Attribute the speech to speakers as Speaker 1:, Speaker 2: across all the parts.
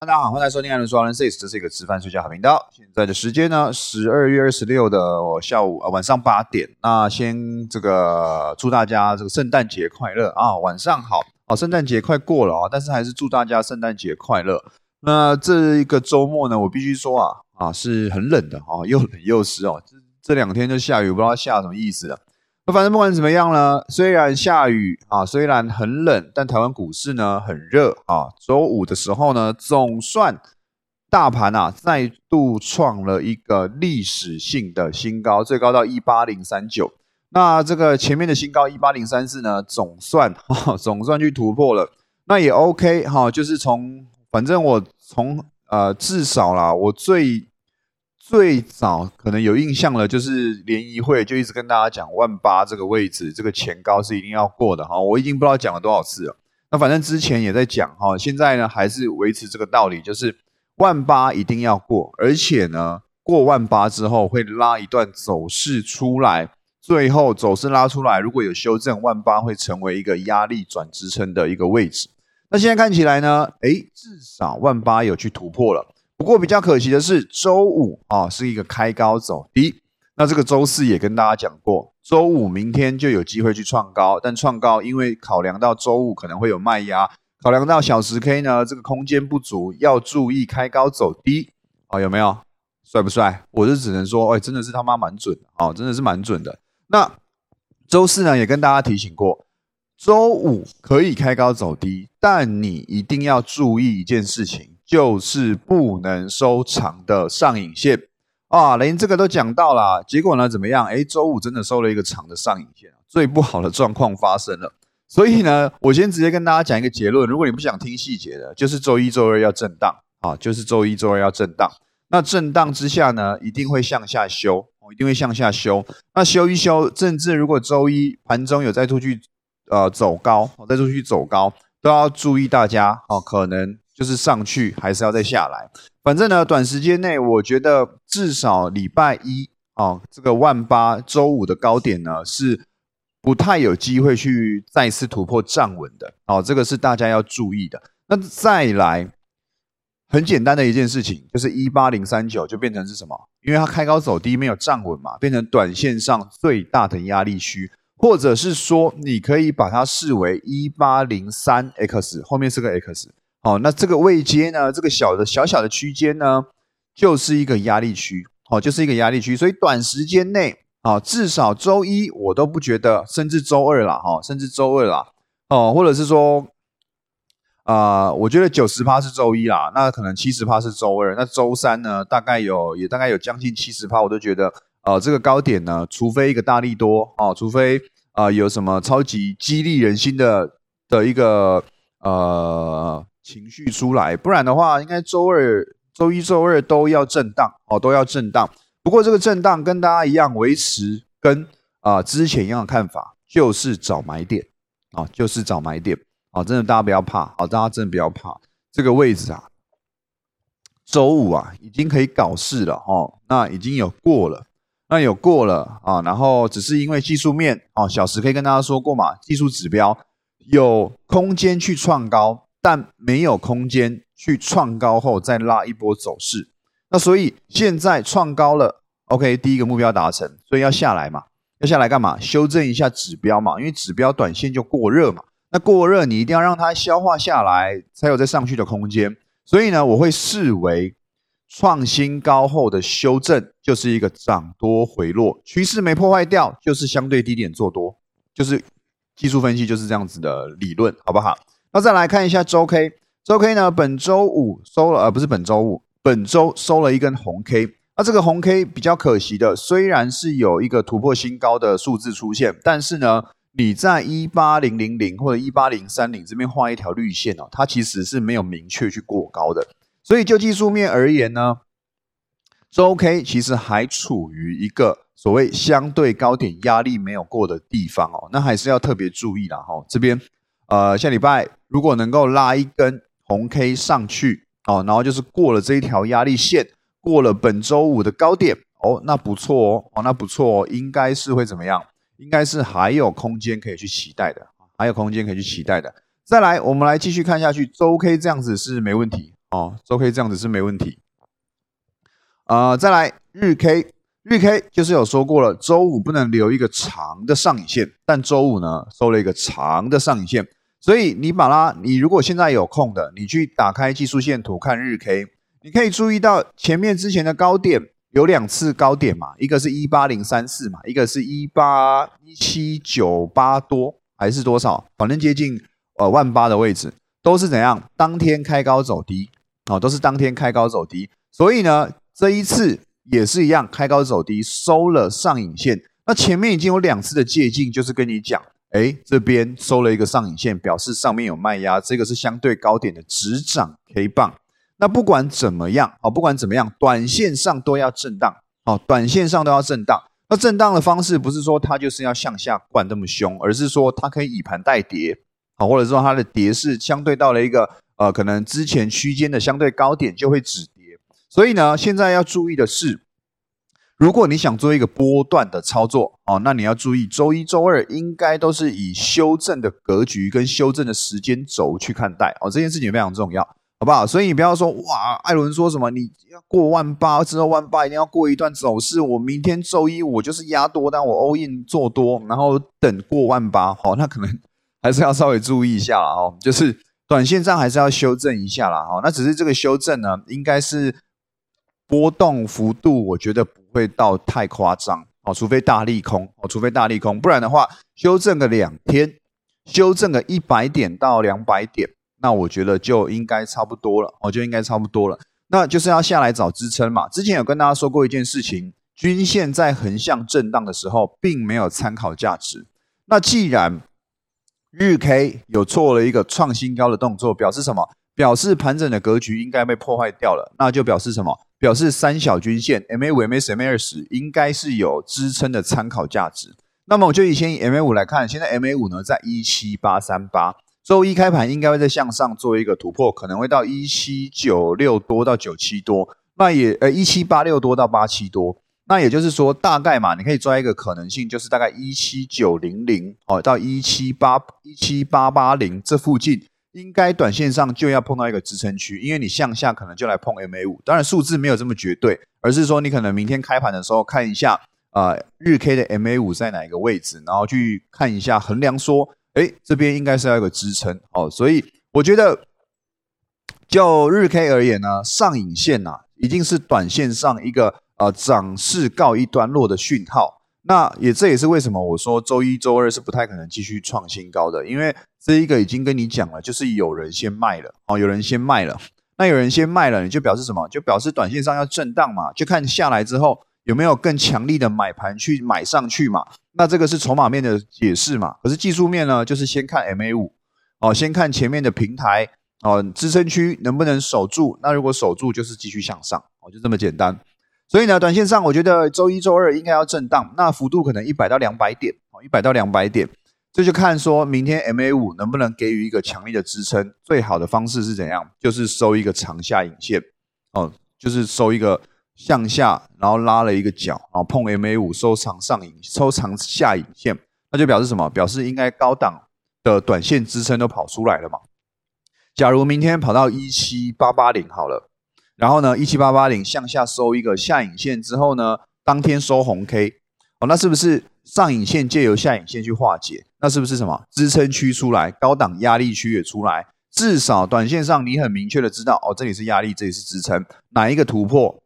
Speaker 1: 大家好，欢迎收听艾伦说 Alan Says，这是一个吃饭睡觉好频道。现在的时间呢，十二月二十六的下午呃晚上八点。那先这个祝大家这个圣诞节快乐啊！晚上好啊，圣诞节快过了啊，但是还是祝大家圣诞节快乐。那这一个周末呢，我必须说啊啊是很冷的啊，又冷又湿哦。这这两天就下雨，不知道下什么意思了。反正不管怎么样呢，虽然下雨啊，虽然很冷，但台湾股市呢很热啊。周五的时候呢，总算大盘啊再度创了一个历史性的新高，最高到一八零三九。那这个前面的新高一八零三四呢，总算 总算去突破了，那也 OK 哈。就是从反正我从呃至少啦，我最。最早可能有印象了，就是联谊会就一直跟大家讲万八这个位置，这个前高是一定要过的哈。我已经不知道讲了多少次了。那反正之前也在讲哈，现在呢还是维持这个道理，就是万八一定要过，而且呢过万八之后会拉一段走势出来，最后走势拉出来，如果有修正，万八会成为一个压力转支撑的一个位置。那现在看起来呢，诶，至少万八有去突破了。不过比较可惜的是，周五啊是一个开高走低。那这个周四也跟大家讲过，周五明天就有机会去创高，但创高因为考量到周五可能会有卖压，考量到小时 K 呢这个空间不足，要注意开高走低啊，有没有？帅不帅？我就只能说，哎，真的是他妈蛮准的啊，真的是蛮准的。那周四呢也跟大家提醒过，周五可以开高走低，但你一定要注意一件事情。就是不能收长的上影线啊，连这个都讲到了，结果呢怎么样？哎，周五真的收了一个长的上影线，最不好的状况发生了。所以呢，我先直接跟大家讲一个结论：如果你不想听细节的，就是周一、周二要震荡啊，就是周一、周二要震荡。那震荡之下呢，一定会向下修，一定会向下修。那修一修，甚至如果周一盘中有再出去呃走高，再出去走高，都要注意大家哦，可能。就是上去还是要再下来，反正呢，短时间内我觉得至少礼拜一啊，这个万八周五的高点呢是不太有机会去再次突破站稳的哦，这个是大家要注意的。那再来很简单的一件事情，就是一八零三九就变成是什么？因为它开高走低没有站稳嘛，变成短线上最大的压力区，或者是说你可以把它视为一八零三 X 后面是个 X。哦，那这个位阶呢？这个小的小小的区间呢，就是一个压力区，哦，就是一个压力区。所以短时间内，啊，至少周一我都不觉得，甚至周二啦，哈，甚至周二啦，哦，或者是说，啊，我觉得九十趴是周一啦，那可能七十趴是周二，那周三呢，大概有也大概有将近七十趴，我都觉得，呃，这个高点呢，除非一个大力多，哦，除非啊有什么超级激励人心的的一个，呃。情绪出来，不然的话，应该周二、周一、周二都要震荡哦，都要震荡。不过这个震荡跟大家一样，维持跟啊之前一样的看法，就是找买点啊，就是找买点啊。真的，大家不要怕啊，大家真的不要怕这个位置啊。周五啊，已经可以搞事了哦，那已经有过了，那有过了啊。然后只是因为技术面哦，小时可以跟大家说过嘛，技术指标有空间去创高。但没有空间去创高后再拉一波走势，那所以现在创高了，OK，第一个目标达成，所以要下来嘛，要下来干嘛？修正一下指标嘛，因为指标短线就过热嘛，那过热你一定要让它消化下来，才有再上去的空间。所以呢，我会视为创新高后的修正就是一个涨多回落，趋势没破坏掉，就是相对低点做多，就是技术分析就是这样子的理论，好不好？那再来看一下周 K，周 K 呢？本周五收了，呃，不是本周五，本周收了一根红 K。那这个红 K 比较可惜的，虽然是有一个突破新高的数字出现，但是呢，你在一八零零零或者一八零三零这边画一条绿线哦，它其实是没有明确去过高的。所以就技术面而言呢，周 K 其实还处于一个所谓相对高点压力没有过的地方哦，那还是要特别注意啦哈，这边。呃，下礼拜如果能够拉一根红 K 上去哦，然后就是过了这一条压力线，过了本周五的高点哦，那不错哦，哦，那不错哦，应该是会怎么样？应该是还有空间可以去期待的，还有空间可以去期待的。再来，我们来继续看下去，周 K 这样子是没问题哦，周 K 这样子是没问题。啊，再来日 K，日 K 就是有说过了，周五不能留一个长的上影线，但周五呢收了一个长的上影线，所以你把它，你如果现在有空的，你去打开技术线图看日 K，你可以注意到前面之前的高点。有两次高点嘛，一个是一八零三四嘛，一个是一八一七九八多，还是多少？反正接近呃万八的位置，都是怎样？当天开高走低，哦，都是当天开高走低。所以呢，这一次也是一样，开高走低，收了上影线。那前面已经有两次的借镜，就是跟你讲，哎，这边收了一个上影线，表示上面有卖压，这个是相对高点的直涨 K 棒。那不管怎么样，哦，不管怎么样，短线上都要震荡，哦，短线上都要震荡。那震荡的方式不是说它就是要向下灌那么凶，而是说它可以以盘带跌，啊，或者说它的跌势相对到了一个呃，可能之前区间的相对高点就会止跌。所以呢，现在要注意的是，如果你想做一个波段的操作，哦，那你要注意周一周二应该都是以修正的格局跟修正的时间轴去看待，哦，这件事情非常重要。好不好？所以你不要说哇，艾伦说什么你要过万八之后，万八一定要过一段走势。我明天周一我就是压多但，我 all in 做多，然后等过万八。好，那可能还是要稍微注意一下了哦，就是短线上还是要修正一下啦。哦，那只是这个修正呢，应该是波动幅度，我觉得不会到太夸张哦，除非大利空哦，除非大利空，不然的话，修正个两天，修正个一百点到两百点。那我觉得就应该差不多了，哦就应该差不多了。那就是要下来找支撑嘛。之前有跟大家说过一件事情，均线在横向震荡的时候，并没有参考价值。那既然日 K 有做了一个创新高的动作，表示什么？表示盘整的格局应该被破坏掉了。那就表示什么？表示三小均线 MA 五、MA 十、MA 二十应该是有支撑的参考价值。那么我就以先以 MA 五来看，现在 MA 五呢在一七八三八。周一开盘应该会在向上做一个突破，可能会到一七九六多到九七多，那也呃一七八六多到八七多，那也就是说大概嘛，你可以抓一个可能性，就是大概一七九零零哦到一七八一七八八零这附近，应该短线上就要碰到一个支撑区，因为你向下可能就来碰 MA 五，当然数字没有这么绝对，而是说你可能明天开盘的时候看一下啊日 K 的 MA 五在哪一个位置，然后去看一下衡量说。哎，这边应该是要有个支撑哦，所以我觉得就日 K 而言呢，上影线呐，已经是短线上一个呃涨势告一段落的讯号。那也这也是为什么我说周一周二是不太可能继续创新高的，因为这一个已经跟你讲了，就是有人先卖了哦，有人先卖了，那有人先卖了，你就表示什么？就表示短线上要震荡嘛，就看下来之后。有没有更强力的买盘去买上去嘛？那这个是筹码面的解释嘛？可是技术面呢，就是先看 MA 五哦，先看前面的平台哦，支撑区能不能守住？那如果守住，就是继续向上哦，就这么简单。所以呢，短线上我觉得周一周二应该要震荡，那幅度可能一百到两百点哦，一百到两百点，这就看说明天 MA 五能不能给予一个强力的支撑。最好的方式是怎样？就是收一个长下影线哦，就是收一个。向下，然后拉了一个角，然后碰 MA 五收长上影，收长下影线，那就表示什么？表示应该高档的短线支撑都跑出来了嘛？假如明天跑到一七八八零好了，然后呢，一七八八零向下收一个下影线之后呢，当天收红 K，哦，那是不是上影线借由下影线去化解？那是不是什么支撑区出来，高档压力区也出来？至少短线上你很明确的知道，哦，这里是压力，这里是支撑，哪一个突破？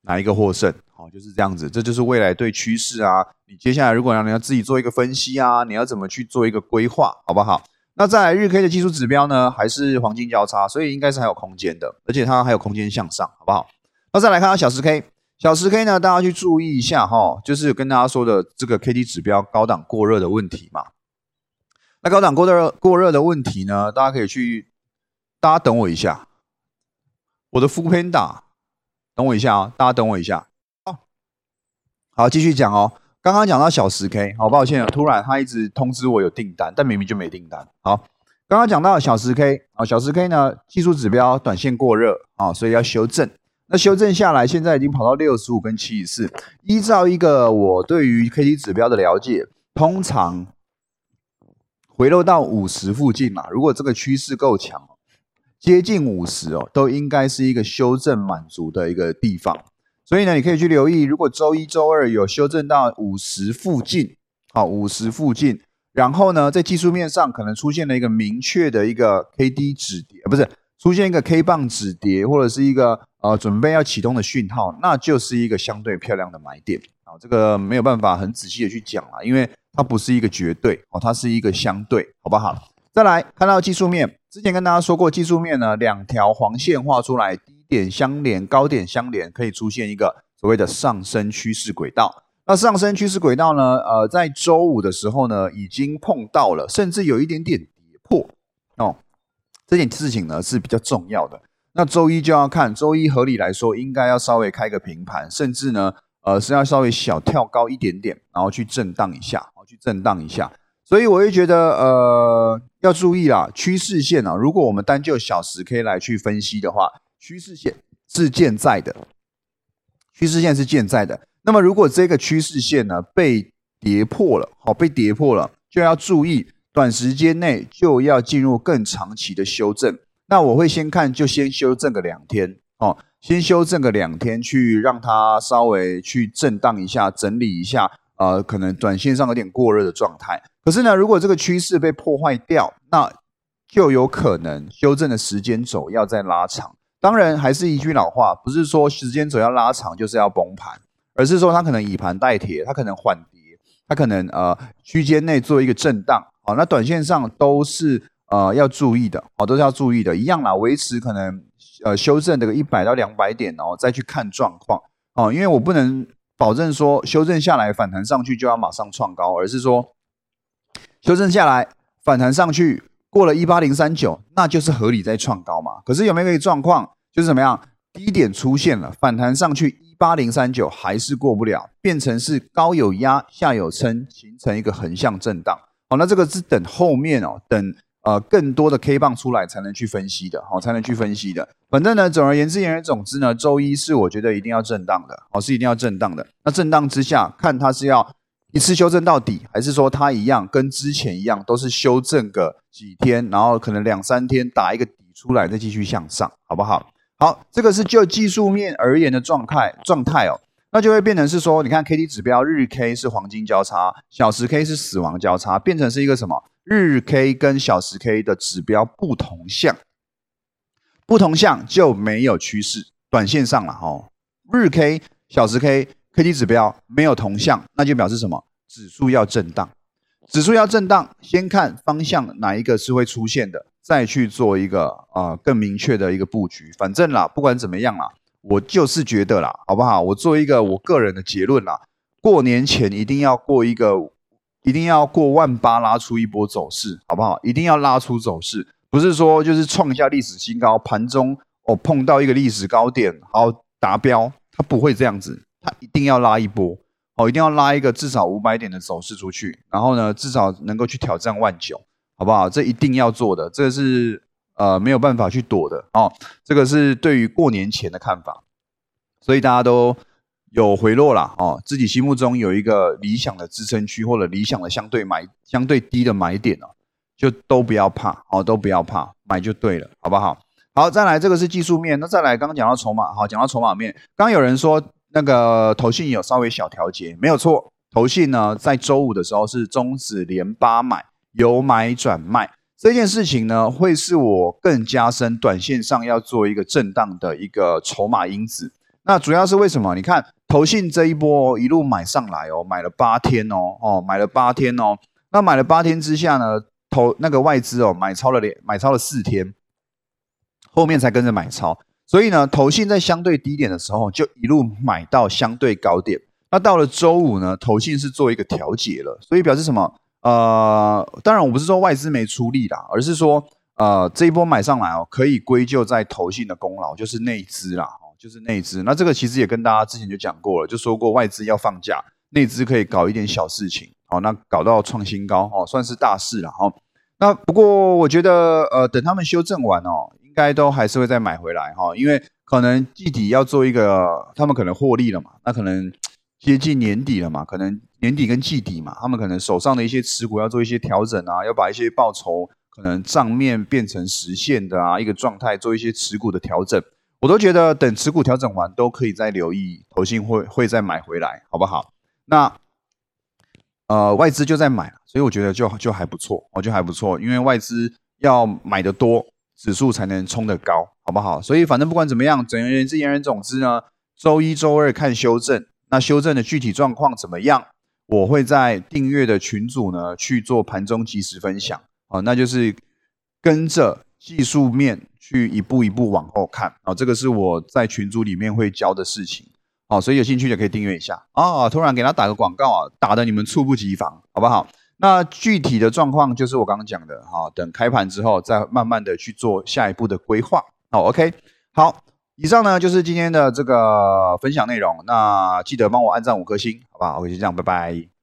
Speaker 1: 哪一个获胜？好，就是这样子，这就是未来对趋势啊。你接下来如果让你要自己做一个分析啊，你要怎么去做一个规划，好不好？那在日 K 的技术指标呢，还是黄金交叉，所以应该是还有空间的，而且它还有空间向上，好不好？那再来看到小时 K，小时 K 呢，大家去注意一下哈，就是跟大家说的这个 K D 指标高档过热的问题嘛。那高档过热过热的问题呢，大家可以去，大家等我一下，我的副 Panda。等我一下啊，大家等我一下。好，好，继续讲哦。刚刚讲到小十 K，好抱歉，突然他一直通知我有订单，但明明就没订单。好，刚刚讲到小十 K，啊，小十 K 呢，技术指标短线过热啊，所以要修正。那修正下来，现在已经跑到六十五跟七十四。依照一个我对于 K D 指标的了解，通常回落到五十附近嘛，如果这个趋势够强。接近五十哦，都应该是一个修正满足的一个地方。所以呢，你可以去留意，如果周一周二有修正到五十附近，好，五十附近，然后呢，在技术面上可能出现了一个明确的一个 K D 止跌，不是出现一个 K 棒止跌，或者是一个呃准备要启动的讯号，那就是一个相对漂亮的买点。啊，这个没有办法很仔细的去讲了，因为它不是一个绝对哦，它是一个相对，好不好？再来看到技术面，之前跟大家说过，技术面呢，两条黄线画出来，点相连，高点相连，可以出现一个所谓的上升趋势轨道。那上升趋势轨道呢，呃，在周五的时候呢，已经碰到了，甚至有一点点跌破哦。这件事情呢是比较重要的。那周一就要看，周一合理来说应该要稍微开个平盘，甚至呢。呃，是要稍微小跳高一点点，然后去震荡一下，好去震荡一下。所以我会觉得，呃，要注意啦，趋势线啊，如果我们单就小时 K 来去分析的话，趋势线是健在的，趋势线是健在的。那么如果这个趋势线呢被跌破了，好被跌破了，就要注意，短时间内就要进入更长期的修正。那我会先看，就先修正个两天，哦。先修正个两天，去让它稍微去震荡一下，整理一下，呃，可能短线上有点过热的状态。可是呢，如果这个趋势被破坏掉，那就有可能修正的时间轴要再拉长。当然，还是一句老话，不是说时间轴要拉长就是要崩盘，而是说它可能以盘代铁，它可能缓跌，它可能呃区间内做一个震荡。好，那短线上都是呃要注意的，哦，都是要注意的，一样啦，维持可能。呃，修正这个一百到两百点，然后再去看状况哦，因为我不能保证说修正下来反弹上去就要马上创高，而是说修正下来反弹上去过了一八零三九，那就是合理在创高嘛。可是有没有一个状况，就是怎么样，低点出现了，反弹上去一八零三九还是过不了，变成是高有压，下有撑，形成一个横向震荡。好，那这个是等后面哦，等。呃，更多的 K 棒出来才能去分析的，好，才能去分析的。反正呢，总而言之，言而总之呢，周一是我觉得一定要震荡的，好，是一定要震荡的。那震荡之下，看它是要一次修正到底，还是说它一样跟之前一样，都是修正个几天，然后可能两三天打一个底出来，再继续向上，好不好？好，这个是就技术面而言的状态状态哦。那就会变成是说，你看 K D 指标日 K 是黄金交叉，小时 K 是死亡交叉，变成是一个什么？日 K 跟小时 K 的指标不同向，不同向就没有趋势，短线上了哈。日 K、小时 K、K D 指标没有同向，那就表示什么？指数要震荡，指数要震荡，先看方向哪一个是会出现的，再去做一个啊更明确的一个布局。反正啦，不管怎么样啦。我就是觉得啦，好不好？我做一个我个人的结论啦，过年前一定要过一个，一定要过万八拉出一波走势，好不好？一定要拉出走势，不是说就是创下历史新高，盘中哦碰到一个历史高点，好达标，它不会这样子，一定要拉一波，哦，一定要拉一个至少五百点的走势出去，然后呢，至少能够去挑战万九，好不好？这一定要做的，这是。呃，没有办法去躲的哦，这个是对于过年前的看法，所以大家都有回落了哦，自己心目中有一个理想的支撑区或者理想的相对买相对低的买点哦，就都不要怕哦，都不要怕，买就对了，好不好？好，再来这个是技术面，那再来刚刚讲到筹码，好，讲到筹码面，刚有人说那个投信有稍微小调节，没有错，投信呢在周五的时候是中指连八买，由买转卖。这件事情呢，会是我更加深短线上要做一个震荡的一个筹码因子。那主要是为什么？你看投信这一波一路买上来哦，买了八天哦，哦，买了八天哦。那买了八天之下呢，投那个外资哦，买超了两，买超了四天，后面才跟着买超。所以呢，投信在相对低点的时候，就一路买到相对高点。那到了周五呢，投信是做一个调节了，所以表示什么？呃，当然我不是说外资没出力啦，而是说，呃，这一波买上来哦，可以归咎在投信的功劳，就是内资啦，就是内资。那这个其实也跟大家之前就讲过了，就说过外资要放假，内资可以搞一点小事情，好，那搞到创新高，哦，算是大事了，哈。那不过我觉得，呃，等他们修正完哦，该都还是会再买回来，哈，因为可能季底要做一个，他们可能获利了嘛，那可能接近年底了嘛，可能。年底跟季底嘛，他们可能手上的一些持股要做一些调整啊，要把一些报酬可能账面变成实现的啊一个状态，做一些持股的调整，我都觉得等持股调整完都可以再留意，投信会会再买回来，好不好？那呃外资就在买，所以我觉得就就还不错，我觉得还不错，因为外资要买的多，指数才能冲得高，好不好？所以反正不管怎么样，整而言之言而总之呢，周一周二看修正，那修正的具体状况怎么样？我会在订阅的群组呢去做盘中即时分享啊，那就是跟着技术面去一步一步往后看啊，这个是我在群组里面会教的事情啊，所以有兴趣的可以订阅一下啊。突然给他打个广告啊，打的你们猝不及防，好不好？那具体的状况就是我刚刚讲的哈，等开盘之后再慢慢的去做下一步的规划。好，OK，好。以上呢就是今天的这个分享内容，那记得帮我按赞五颗星，好不好？OK，就这样，拜拜。